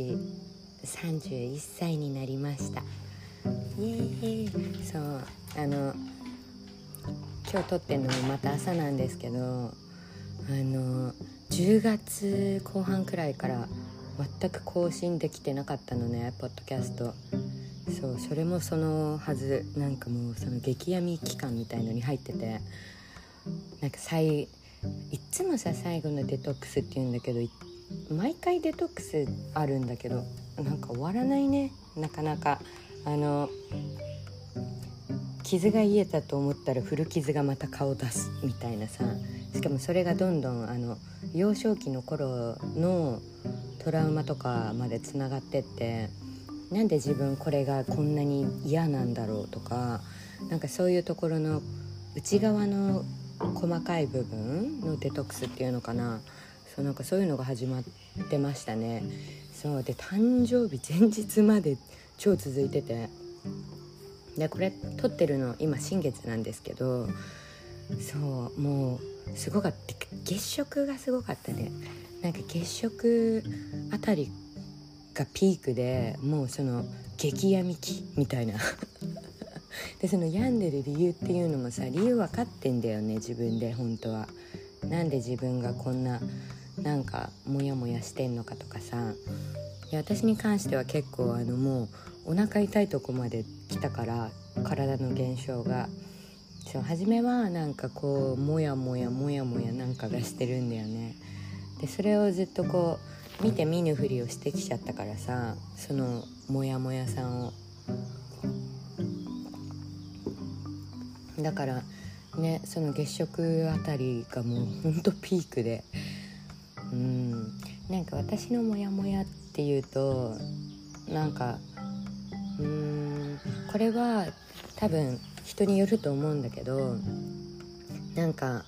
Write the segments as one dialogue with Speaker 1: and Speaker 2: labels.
Speaker 1: 私31歳になりました。イエーイ。そうあの今日撮ってるのもまた朝なんですけどあの10月後半くらいから全く更新できてなかったのねポッドキャスト。そうそれもそのはずなんかもうその激闇期間みたいのに入っててなんか最いっつもさ最後のデトックスって言うんだけどいっ毎回デトックスあるんだけどなんか終わらないね。なかなか。あの傷が癒えたと思ったら古傷がまた顔出すみたいなさ。しかもそれがどんどんあの幼少期の頃のトラウマとかまでつながってってなんで自分これがこんなに嫌なんだろうとかなんかそういうところの内側の細かい部分のデトックスっていうのかな。そうなんかそういうのが始まってましたね。そうで誕生日前日まで超続いてて。でこれ撮ってるの今新月なんですけどそうもうすごかった。月食がすごかったね。なんか月食あたりがピークでもうその激闇期みたいな。でその病んでる理由っていうのもさ理由分かってんだよね自分で本当は。なんで自分がこんななんかモヤモヤしてんのかとかさ。いや私に関しては結構あのもうお腹痛いとこまで来たから体の現象が。そう初めはなんかこうモヤモヤモヤモヤなんかがしてるんだよね。でそれをずっとこう見て見ぬふりをしてきちゃったからさそのモヤモヤさんを。だからねその月食あたりがもうほんとピークで。うん。なんか私のモヤモヤっていうとなんかうんこれは多分人によると思うんだけどなんか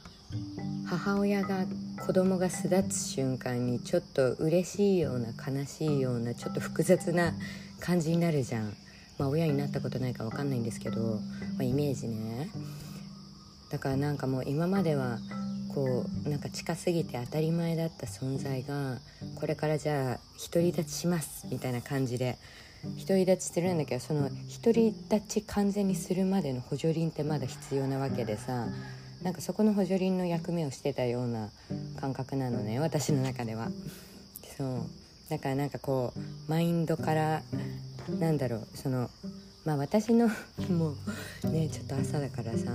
Speaker 1: 母親が子供が巣立つ瞬間にちょっと嬉しいような悲しいようなちょっと複雑な感じになるじゃん。まあ親になったことないか分かんないんですけど、まあ、イメージね。だからなんかもう今まではこうなんか近すぎて当たり前だった存在がこれからじゃあ独り立ちしますみたいな感じで独り立ちするんだけどその独り立ち完全にするまでの補助輪ってまだ必要なわけでさなんかそこの補助輪の役目をしてたような感覚なのね私の中では。そう。だからなんかこうマインドからなんだろうそのまあ私のもうねちょっと朝だからさ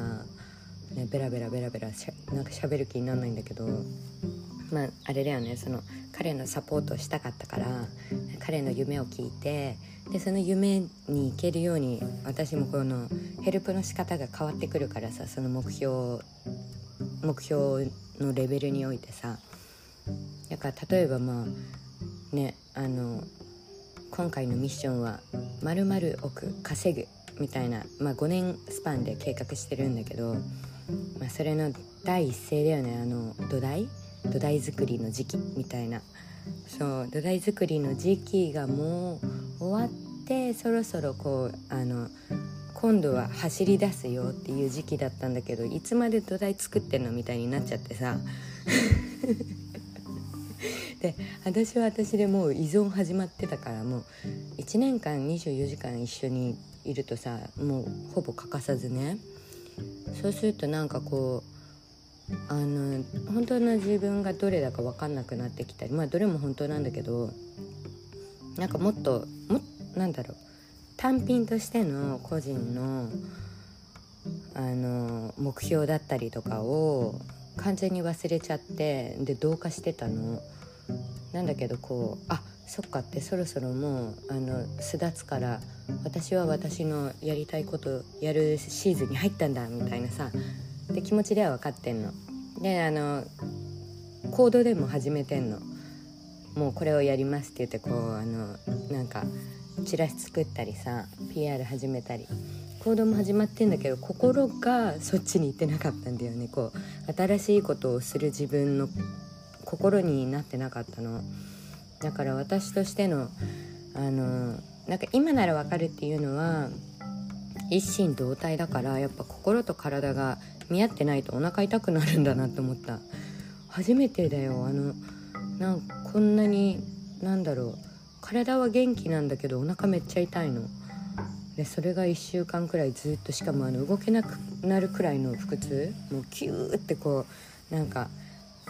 Speaker 1: ね、ベラベラベラベラしゃなんか喋る気にならないんだけどまああれだよねその彼のサポートをしたかったから彼の夢を聞いてでその夢に行けるように私もこのヘルプの仕方が変わってくるからさその目標目標のレベルにおいてさ。だから例えばまあねあの今回のミッションは「まる億稼ぐ」みたいな、まあ、5年スパンで計画してるんだけどまあ、それの第一声だよね。あの土台？土台作りの時期みたいな。そう土台作りの時期がもう終わってそろそろこうあの今度は走り出すよっていう時期だったんだけどいつまで土台作ってんのみたいになっちゃってさ。で私は私でもう依存始まってたからもう1年間24時間一緒にいるとさもうほぼ欠かさずね。そうするとなんかこうあの本当の自分がどれだか分かんなくなってきたりまあどれも本当なんだけどなんかもっともなんだろう単品としての個人のあの目標だったりとかを完全に忘れちゃってで同化してたの。なんだけどこうあそっかってそろそろもうあの巣立つから私は私のやりたいことやるシーズンに入ったんだみたいなさで気持ちでは分かってんの。であの行動でも始めてんの。もうこれをやりますって言ってこうあのなんかチラシ作ったりさ PR 始めたり行動も始まってんだけど心がそっちに行ってなかったんだよねこう新しいことをする自分の心になってなかったのだから私としてのあのなんか今ならわかるっていうのは一心同体だからやっぱ心と体が見合ってないとお腹痛くなるんだなって思った。初めてだよ。あのなんこんなになんだろう。体は元気なんだけどお腹めっちゃ痛いの。でそれが1週間くらいずっとしかもあの動けなくなるくらいの腹痛。もうキューってこうなんか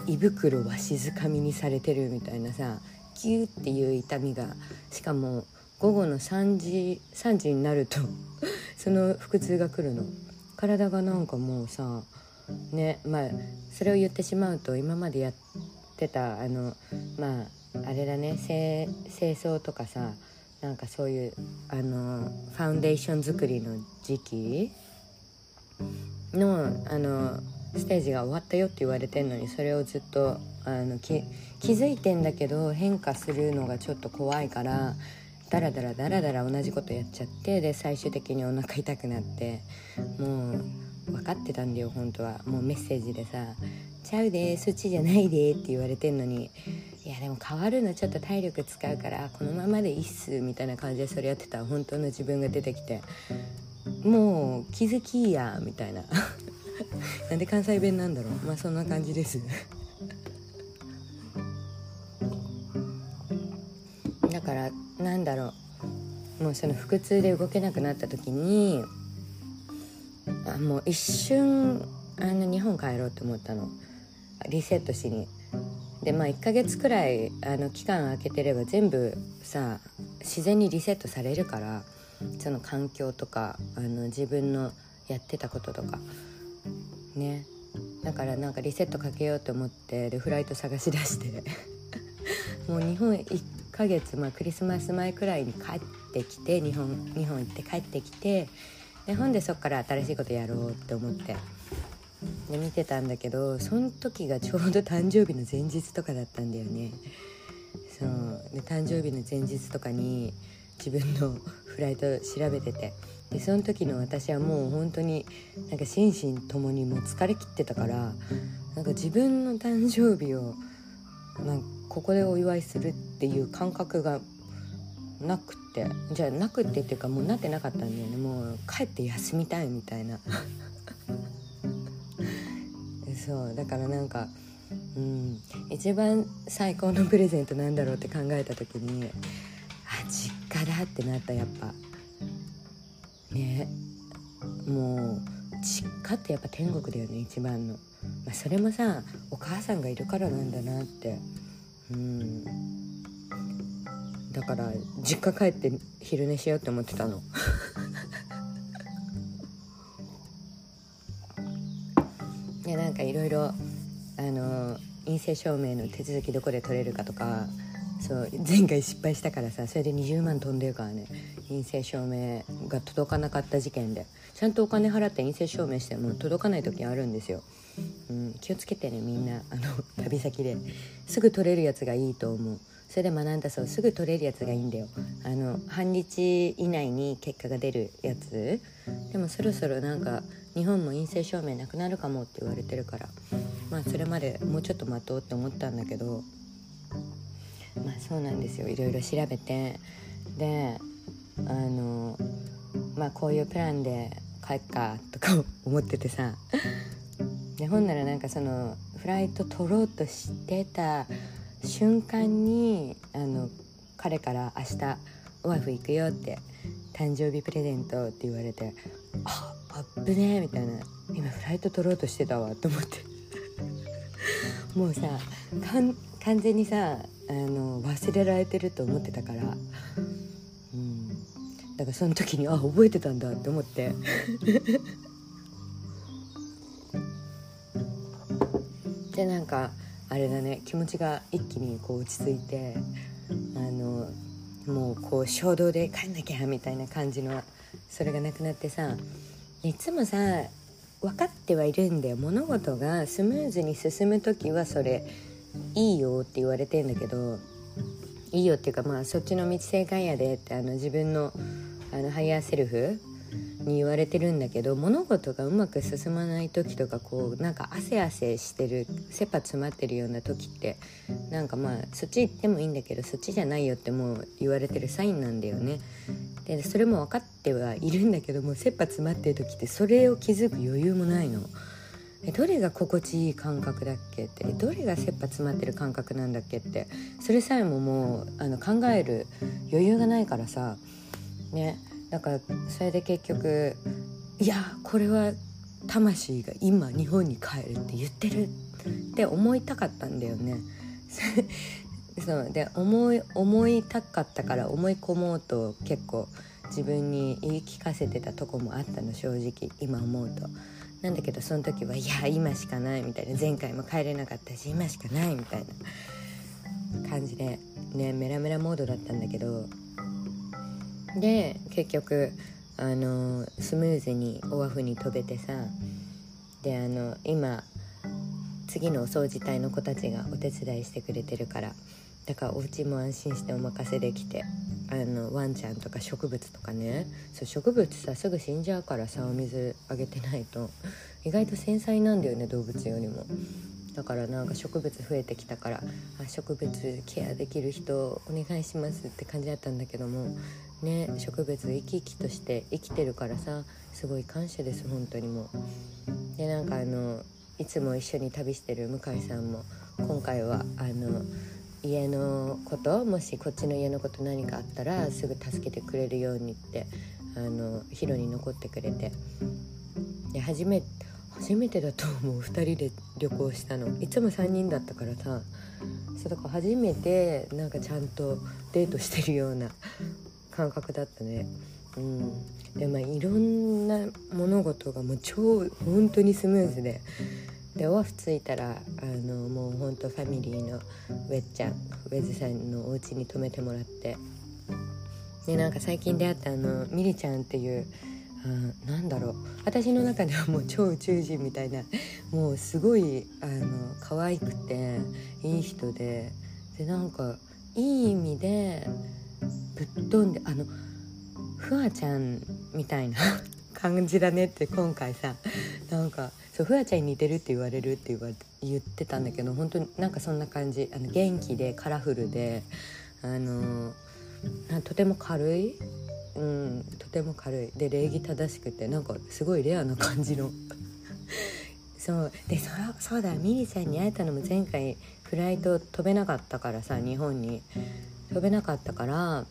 Speaker 1: 胃袋わしづかみにされてるみたいなさ。キューっていう痛みがしかも午後の3時3時になると その腹痛が来るの。体がなんかもうさねまあそれを言ってしまうと今までやってたあのまああれだね清掃とかさなんかそういうあのファンデーション作りの時期のあのステージが終わったよって言われてんのにそれをずっとあの気づいてんだけど変化するのがちょっと怖いからダラダラダラダラ同じことやっちゃってで最終的にお腹痛くなってもう分かってたんだよ本当は。もうメッセージでさ「ちゃうでそっちじゃないで」って言われてんのに。いやでも変わるのちょっと体力使うからこのままでいいっすみたいな感じでそれやってた本当の自分が出てきて。もう気づきやみたいな。なんで関西弁なんだろう。まあそんな感じです。だからなんだろう。もうその腹痛で動けなくなった時にあもう一瞬あの日本帰ろうと思ったの。リセットしに。でまあ1ヶ月くらいあの期間空けてれば全部さ自然にリセットされるからその環境とかあの自分のやってたこととか。ね。だからなんかリセットかけようと思ってでフライト探し出して。もう日本1ヶ月、まあ、クリスマス前くらいに帰ってきて日本日本行って帰ってきてでほんでそっから新しいことやろうって思って。で見てたんだけどその時がちょうど誕生日の前日とかだったんだよね。そう。で誕生日の前日とかに自分のフライト調べてて。でその時の私はもう本当になんか心身ともにもう疲れきってたからなんか自分の誕生日をなんここでお祝いするっていう感覚がなくてじゃあなくてっていうかもうなってなかったんだよね。もう帰って休みたいみたいな。そうだからなんかうん一番最高のプレゼントなんだろうって考えた時にあ実家だってなったやっぱ。ね。もう実家ってやっぱ天国だよね一番の、まあ、それもさお母さんがいるからなんだなって。うん。だから実家帰って昼寝しようって思ってたの。でなんかいろいろあの陰性証明の手続きどこで取れるかとかそう前回失敗したからさそれで20万飛んでるからね。陰性証明が届かなかった事件で。ちゃんとお金払って陰性証明しても届かない時あるんですよ、うん、気をつけてねみんな。あの旅先で。すぐ取れるやつがいいと思う。それで学んだそう。すぐ取れるやつがいいんだよ。あの半日以内に結果が出るやつ。でもそろそろなんか日本も陰性証明なくなるかもって言われてるから。まあそれまでもうちょっと待とうって思ったんだけど。まあそうなんですよ。いろいろ調べて。であのまあこういうプランで帰っかとか 思っててさ。でほんならなんかそのフライト取ろうとしてた瞬間にあの彼から「明日オアフ行くよ」って誕生日プレゼントって言われて「あアップね」みたいな。今フライト取ろうとしてたわと思って。もうさ完全にさあの忘れられてると思ってたから。うん。だからその時にあ覚えてたんだって思って。でなんかあれだね。気持ちが一気にこう落ち着いてあのもうこう衝動で帰んなきゃみたいな感じのそれがなくなってさいつもさ分かってはいるんだよ。物事がスムーズに進む時はそれ。いいよって言われてんだけどいいよっていうかまあそっちの道正解やでってあの自分のあのハイヤーセルフに言われてるんだけど物事がうまく進まない時とかこうなんか汗汗してる切羽詰まってるような時ってなんかまあそっち行ってもいいんだけどそっちじゃないよってもう言われてるサインなんだよね。でそれも分かってはいるんだけども切羽詰まってる時ってそれを気づく余裕もないの。どれが心地いい感覚だっけって？どれが切羽詰まってる感覚なんだっけって？それさえももうあの考える余裕がないからさ。ね。だからそれで結局いやこれは魂が今日本に帰るって言ってるって思いたかったんだよね。そう。で思い思いたかったから思い込もうと結構自分に言い聞かせてたとこもあったの正直今思うと。なんだけどその時はいや今しかないみたいな。前回も帰れなかったし今しかないみたいな感じでねメラメラモードだったんだけど。で結局あのスムーズにオアフに飛べてさであの今次のお掃除隊の子たちがお手伝いしてくれてるから。だからお家も安心してお任せできてあのワンちゃんとか植物とかね。そう植物さすぐ死んじゃうからさお水あげてないと意外と繊細なんだよね動物よりも。だからなんか植物増えてきたからあ植物ケアできる人お願いしますって感じだったんだけどもね植物生き生きとして生きてるからさすごい感謝です本当にもう。でなんかあのいつも一緒に旅してる向井さんも今回はあの家のこともしこっちの家のこと何かあったらすぐ助けてくれるようにってあのヒロに残ってくれて。で初め初めてだと思う。2人で旅行したの。いつも3人だったからさ。そうだから初めてなんかちゃんとデートしてるような感覚だったね。うん、でまあいろんな物事がもう超本当にスムーズで。でオフ着いたらあのもうほんとファミリーのウェッちゃんウェズさんのお家に泊めてもらって。でなんか最近出会ったあのミリちゃんっていうあなんだろう。私の中ではもう超宇宙人みたいなもうすごいあの可愛くていい人ででなんかいい意味でぶっ飛んであのフワちゃんみたいな。感じだねって今回さなんかそうフワちゃんに似てるって言われるって言わ言ってたんだけど本当になんかそんな感じ。あの元気でカラフルであのとても軽い、うん、とても軽い。で礼儀正しくてなんかすごいレアな感じの。そう。でそそうだミリちゃんに会えたのも前回フライト飛べなかったからさ日本に。飛べなかったから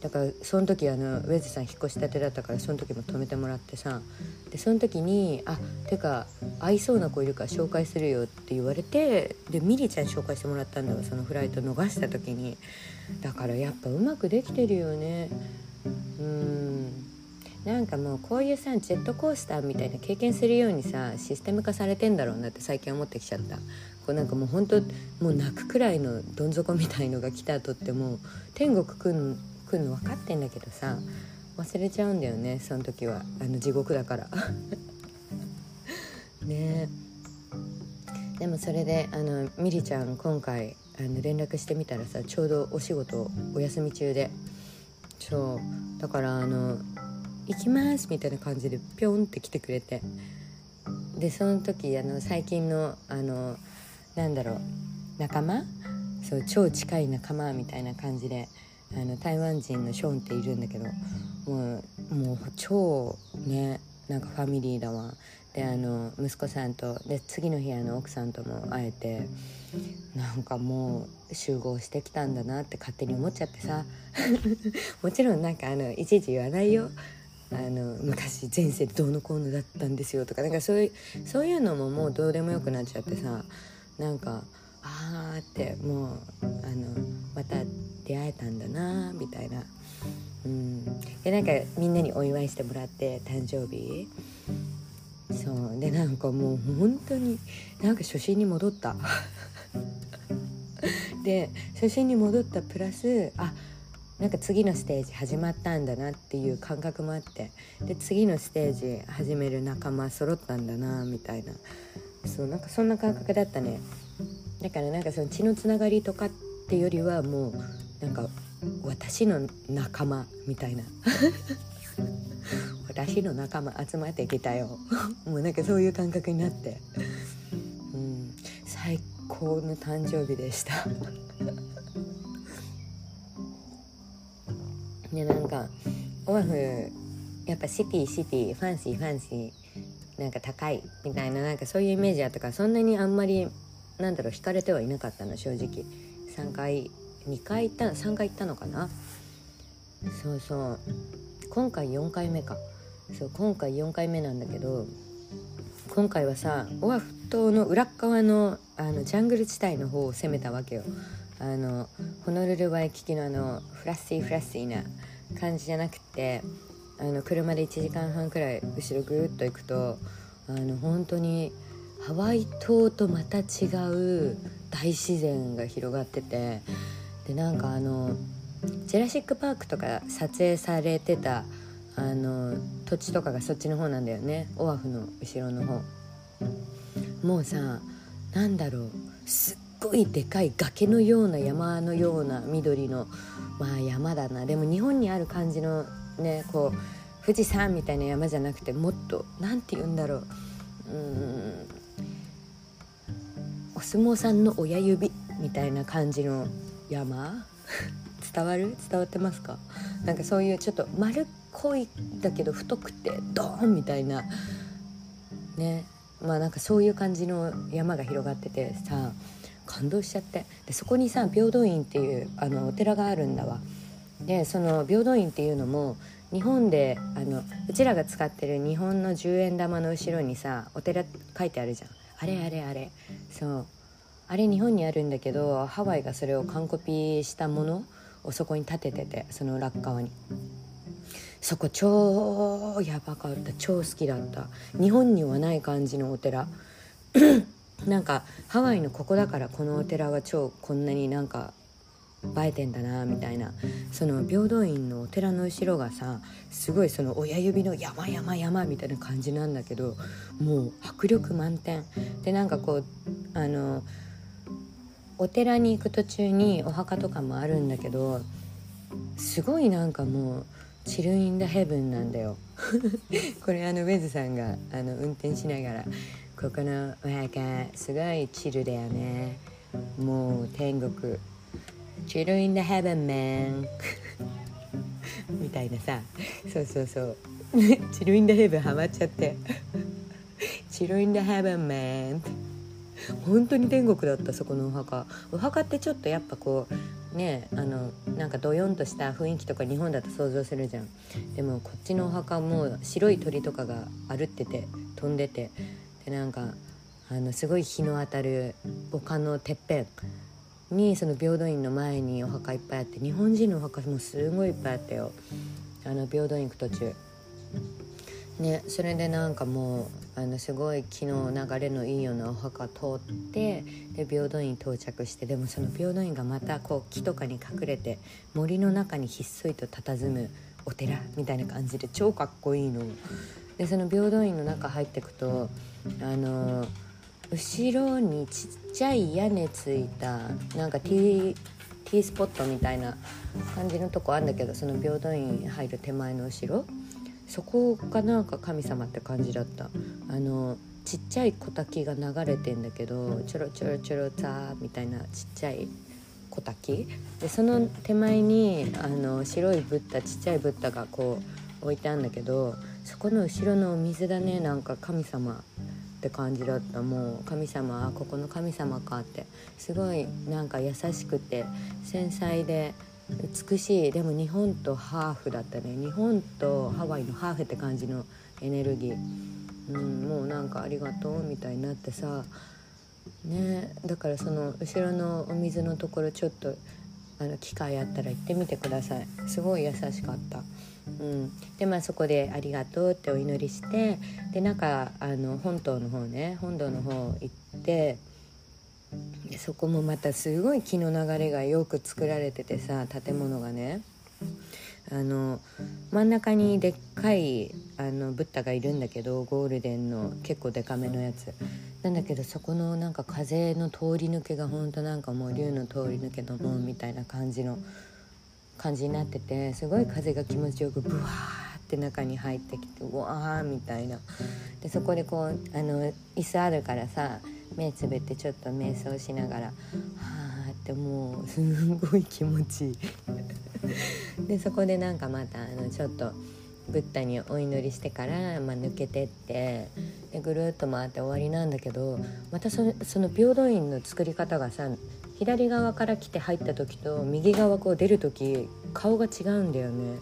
Speaker 1: だからその時あのウェズさん引っ越したてだったからその時も泊めてもらってさでその時に「あてか合いそうな子いるから紹介するよ」って言われてでミリちゃん紹介してもらったんだよそのフライト逃した時に。だからやっぱうまくできてるよね。うん。なんかもうこういうさジェットコースターみたいな経験するようにさシステム化されてんだろうなって最近思ってきちゃった。こうなんかもうほんともう泣くくらいのどん底みたいのが来た後ってもう天国くん来るの分かってんだけどさ忘れちゃうんだよねその時は。あの地獄だから。ね。でもそれであのミリちゃん今回あの連絡してみたらさちょうどお仕事お休み中で。そう。だからあの「行きます」みたいな感じでピョンって来てくれて。でその時あの最近のあのなんだろう仲間？そう超近い仲間みたいな感じで。あの台湾人のショーンっているんだけどもうもう超ねなんかファミリーだわ。であの息子さんとで次の日あの奥さんとも会えてなんかもう集合してきたんだなって勝手に思っちゃってさ。もちろんなんかあのいちいち言わないよ。あの昔前世どうのこうのだったんですよとかなんかそういうそういうのももうどうでもよくなっちゃってさ。なんかあーってもうあのまた出会えたんだなみたいな、うん、でなんかみんなにお祝いしてもらって誕生日。そう。でなんかもう本当になんか初心に戻った。で初心に戻ったプラスあなんか次のステージ始まったんだなっていう感覚もあって。で次のステージ始める仲間揃ったんだなみたいな。そうなんかそんな感覚だったね。だからなんかその血のつながりとかってよりはもうなんか私の仲間みたいな。私の仲間集まってきたよ。もうなんかそういう感覚になって、うん、最高の誕生日でした。ねなんかオアフやっぱシティシティファンシーファンシーなんか高いみたいななんかそういうイメージあったからそんなにあんまりなんだろう惹かれてはいなかったの正直。3回2回行った3回行ったのかな？そうそう。今回4回目か。そう今回4回目なんだけど今回はさオアフ島の裏側のあのジャングル地帯の方を攻めたわけよ。あのホノルルワイキキのあのフラッシーフラッシーな感じじゃなくてあの車で1時間半くらい後ろぐるっと行くとあの本当にハワイ島とまた違う大自然が広がっててでなんかあのジェラシック・パークとか撮影されてたあの土地とかがそっちの方なんだよね。オアフの後ろの方。もうさなんだろう。すっごいでかい崖のような山のような緑のまあ山だな。でも日本にある感じのねこう富士山みたいな山じゃなくてもっと何て言うんだろう。うん。相撲さんの親指みたいな感じの山？伝わる？伝わってますか？なんかそういうちょっと丸っこいだけど太くてドーンみたいな。ね。まあなんかそういう感じの山が広がっててさ感動しちゃって。でそこにさ平等院っていうあのお寺があるんだわ。でその平等院っていうのも日本であのうちらが使ってる日本の10円玉の後ろにさお寺書いてあるじゃん。あれあれあれ。そう。あれ日本にあるんだけどハワイがそれを完コピしたものをそこに立てててその裏側に。そこ超やばかった。超好きだった。日本にはない感じのお寺。なんかハワイのここだからこのお寺は超こんなになんか映えてんだなみたいな。その平等院のお寺の後ろがさすごいその親指の山山山みたいな感じなんだけどもう迫力満点。でなんかこうあのお寺に行く途中にお墓とかもあるんだけどすごいなんかもうチルインダヘブンなんだよ。これあのウェズさんがあの運転しながらここのお墓すごいチルだよね。もう天国。チルインダヘブンメン。みたいなさ。そうそうそう。チルインダヘブンハマっちゃって。チルインダヘブンメン。って本当に天国だったそこのお墓。お墓ってちょっとやっぱこうねあのなんかどよんとした雰囲気とか日本だと想像するじゃん。でもこっちのお墓も白い鳥とかが歩ってて飛んでてでなんかあのすごい日の当たる丘のてっぺんにその平等院の前にお墓いっぱいあって日本人のお墓もすごいいっぱいあったよ。あの平等院行く途中。ねそれでなんかもうあのすごい気の流れのいいようなお墓通ってで平等院到着してでもその平等院がまたこう木とかに隠れて森の中にひっそりと佇むお寺みたいな感じで超かっこいいの。でその平等院の中入ってくとあの後ろにちっちゃい屋根ついたなんかティティースポットみたいな感じのとこあるんだけどその平等院入る手前の後ろそこがなんか神様って感じだった。あのちっちゃい小滝が流れてんだけどちょろちょろちょろザーみたいなちっちゃい小滝。でその手前にあの白いブッダちっちゃいブッダがこう置いてあるんだけどそこの後ろのお水だねなんか神様って感じだった。もう神様あここの神様かって。すごいなんか優しくて繊細で美しい。でも日本とハーフだったね。日本とハワイのハーフって感じのエネルギー、うん、もうなんかありがとうみたいになってさ。ね。だからその後ろのお水のところちょっとあの機会あったら行ってみてください。すごい優しかった。うん、でまあそこで「ありがとう」ってお祈りしてでなんかあの本島の方ね。本堂の方行ってでそこもまたすごい気の流れがよく作られててさ建物がね。あの真ん中にでっかいあのブッダがいるんだけどゴールデンの結構デカめのやつ。なんだけどそこのなんか風の通り抜けがほんとなんかもう竜の通り抜けの門みたいな感じの感じになっててすごい風が気持ちよくブワーって中に入ってきてうわーみたいな。でそこでこうあの椅子あるからさ目つぶってちょっと瞑想しながらはあってもうすんごい気持ちいい。でそこでなんかまたあのちょっとブッダにお祈りしてから、まあ、抜けてってでぐるっと回って終わりなんだけどまたそその平等院の作り方がさ左側から来て入った時と右側こう出る時顔が違うんだよね。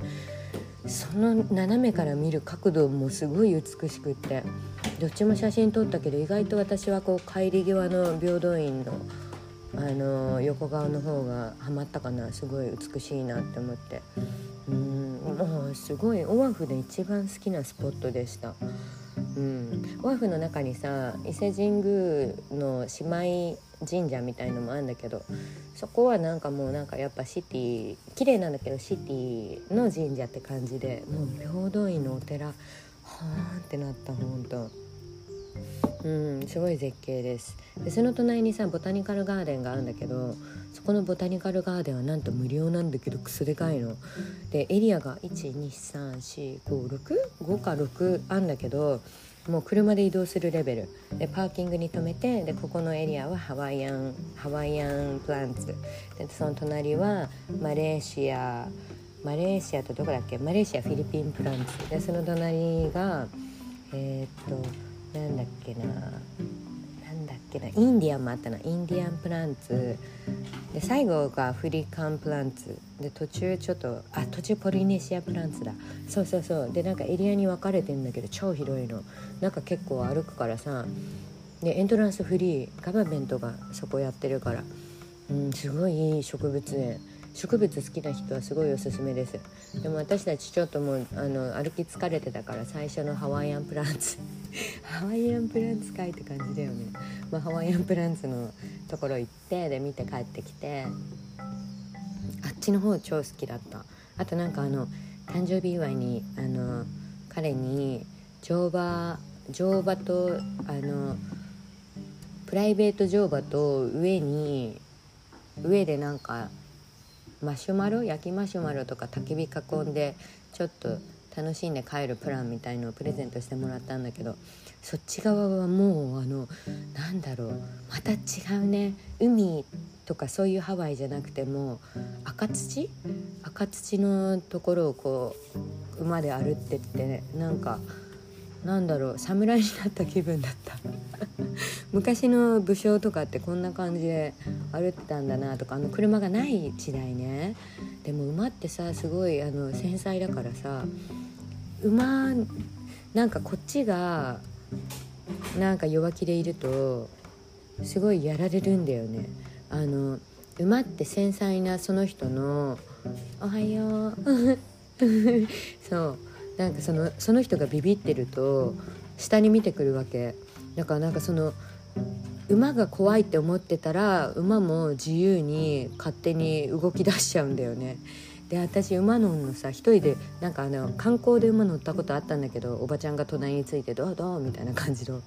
Speaker 1: その斜めから見る角度もすごい美しくって。どっちも写真撮ったけど意外と私はこう帰り際の平等院のあの横顔の方がハマったかな。すごい美しいなって思って。うんもうすごいオアフで一番好きなスポットでした。うん、オアフの中にさ伊勢神宮の姉妹神社みたいのもあるんだけどそこはなんかもうなんかやっぱシティ綺麗なんだけどシティの神社って感じでもう平等院のお寺はーんってなったほんと。うんすごい絶景です。でその隣にさボタニカルガーデンがあるんだけどそこのボタニカルガーデンはなんと無料なんだけどクソでかいの。でエリアが1234565か6あんだけどもう車で移動するレベル。でパーキングに停めてでここのエリアはハワイアンハワイアンプランツ。でその隣はマレーシアマレーシアとどこだっけ？マレーシアフィリピンプランツ。でその隣がえー、っとなんだっけな。けなインディアンもあったな。インディアンプランツ。で最後がアフリカンプランツ。で途中ちょっとあ途中ポリネシアプランツだ。そうそうそう。でなんかエリアに分かれてんだけど超広いの。なんか結構歩くからさ。でエントランスフリー。ガバメントがそこやってるから。うんすごいいい植物園。植物好きな人はすごいおすすめです。でも私たちちょっともうあの歩き疲れてたから最初のハワイアンプランツ。ハワイアンプランツかいって感じだよね、まあ、ハワイアンプランツのところ行ってで見て帰ってきて。あっちの方超好きだった。あとなんかあの誕生日祝いにあの彼に乗馬乗馬とあのプライベート乗馬と上に上でなんかマシュマロ焼きマシュマロとか焚き火囲んでちょっと楽しんで帰るプランみたいのをプレゼントしてもらったんだけどそっち側はもうあのなんだろうまた違うね海とかそういうハワイじゃなくても赤土？赤土のところをこう馬で歩ってってなんかなんだろう侍になった気分だった。昔の武将とかってこんな感じで歩ってたんだなとかあの車がない時代ね。でも馬ってさすごいあの繊細だからさ馬なんかこっちがなんか弱気でいるとすごいやられるんだよね。あの馬って繊細なその人の「おはよう」そう。なんかそのその人がビビってると下に見てくるわけだからなんかその馬が怖いって思ってたら馬も自由に勝手に動き出しちゃうんだよねで私馬乗んのさ一人でなんかあの観光で馬乗ったことあったんだけどおばちゃんが隣について「どうどう?」みたいな感じの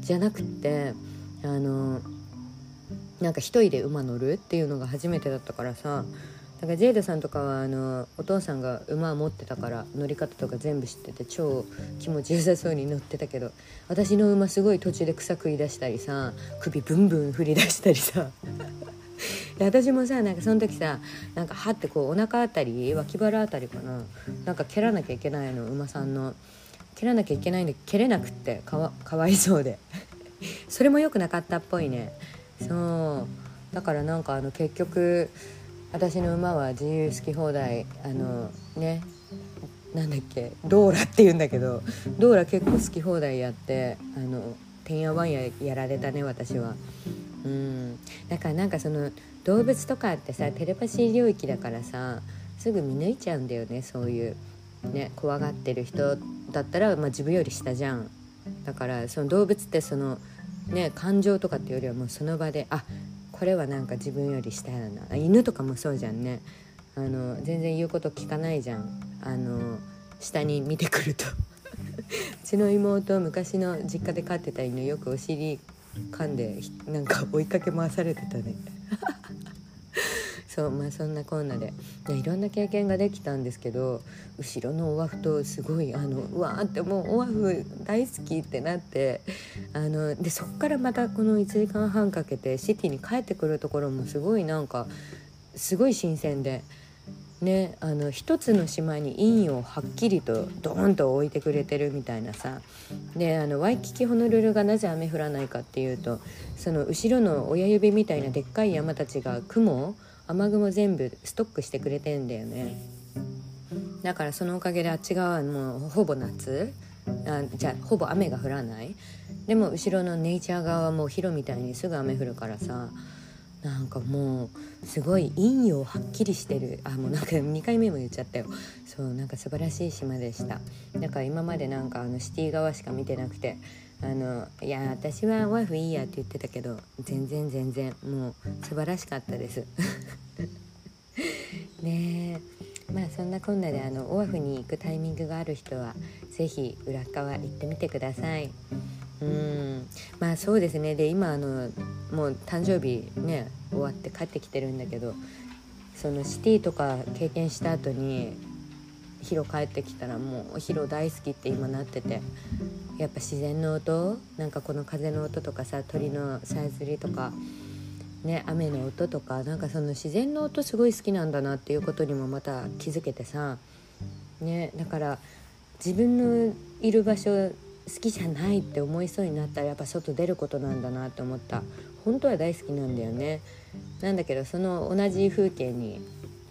Speaker 1: じゃなくってあのなんか一人で馬乗るっていうのが初めてだったからさだからジェイドさんとかはあのお父さんが馬を持ってたから乗り方とか全部知ってて超気持ちよさそうに乗ってたけど私の馬すごい途中で草食い出したりさ首ブンブン振り出したりさ。で私もさなんかその時さなんかはってこうお腹あたり脇腹あたりかななんか蹴らなきゃいけないの馬さんの。蹴らなきゃいけないんで蹴れなくってかわかわいそうで。それも良くなかったっぽいね。そう。だからなんかあの結局私の馬は自由好き放題あのねなんだっけドーラって言うんだけどドーラ結構好き放題やってあのてんやわんややられたね私は。うんだからなんかその動物とかってさテレパシー領域だからさすぐ見抜いちゃうんだよねそういうね怖がってる人だったら、まあ、自分より下じゃんだからその動物ってそのね感情とかっていうよりはもうその場であこれはなんか自分より下やな。犬とかもそうじゃんね。あの全然言うこと聞かないじゃん。あの下に見てくると。うちの妹昔の実家で飼ってた犬よくお尻噛んでなんか追いかけ回されてたね。そうまあそんなこんなで。いろんな経験ができたんですけど後ろのオアフとすごいあのうわーってもうオアフ大好きってなってあのでそっからまたこの1時間半かけてシティに帰ってくるところもすごいなんかすごい新鮮で。ね、あの一つの島に陰をはっきりとドーンと置いてくれてるみたいなさ。であのワイキキホノルルがなぜ雨降らないかっていうとその後ろの親指みたいなでっかい山たちが雲雨雲全部ストックしてくれてんだよね。だからそのおかげであっち側はもうほぼ夏あじゃあほぼ雨が降らない。でも後ろのネイチャー側はもうヒロみたいにすぐ雨降るからさなんかもうすごい陰陽はっきりしてる。あもうなんか2回目も言っちゃったよ。そうなんか素晴らしい島でした。だから今までなんかあのシティ側しか見てなくてあのいや私はワイフいいやって言ってたけど全然全然もう素晴らしかったです。ねえ。まあそんなこんなであのオアフに行くタイミングがある人は是非裏側行ってみてください。うん。まあそうですね。で今あのもう誕生日ね終わって帰ってきてるんだけどそのシティとか経験した後にヒロ帰ってきたらもうヒロ大好きって今なっててやっぱ自然の音なんかこの風の音とかさ鳥のさえずりとか、ね、雨の音とかなんかその自然の音すごい好きなんだなっていうことにもまた気づけてさ、ね、だから自分のいる場所好きじゃないって思いそうになったらやっぱ外出ることなんだなって思った。本当は大好きなんだよね。なんだけどその同じ風景に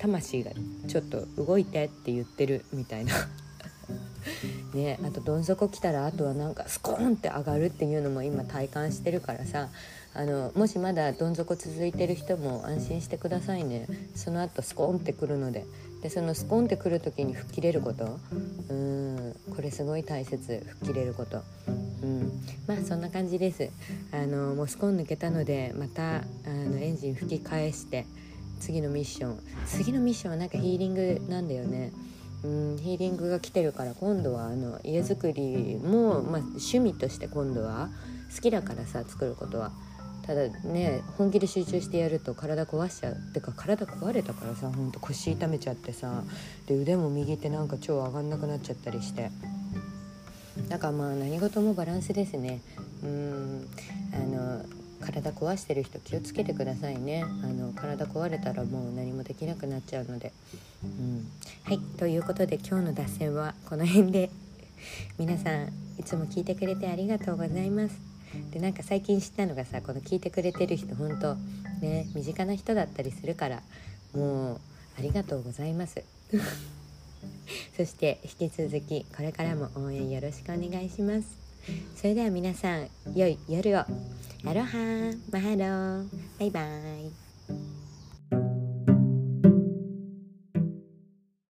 Speaker 1: 魂がちょっと動いてって言ってるみたいな。ねあとどん底来たらあとはなんかスコーンって上がるっていうのも今体感してるからさ。あのもしまだどん底続いてる人も安心してくださいね。その後スコーンってくるので。でそのスコーンってくる時に吹っ切れること。うんこれすごい大切。吹っ切れること。うん。まあそんな感じです。あのもうスコーン抜けたのでまたあのエンジン吹き返して。次のミッション。次のミッションはなんかヒーリングなんだよね。うんヒーリングが来てるから今度はあの家づくりも、まあ、趣味として今度は好きだからさ作ることは。ただね本気で集中してやると体壊しちゃう。ってか体壊れたからさほんと腰痛めちゃってさで腕も右手なんか超上がんなくなっちゃったりして。だからまあ何事もバランスですね。うんあの体壊してる人気をつけてくださいね。あの体壊れたらもう何もできなくなっちゃうので、うん、はい。ということで今日の脱線はこの辺で。皆さんいつも聞いてくれてありがとうございます。でなんか最近知ったのがさこの聞いてくれてる人本当ね身近な人だったりするからもうありがとうございます。そして引き続きこれからも応援よろしくお願いします。それでは皆さん良い夜を。Aroha, mahalo, bye bye.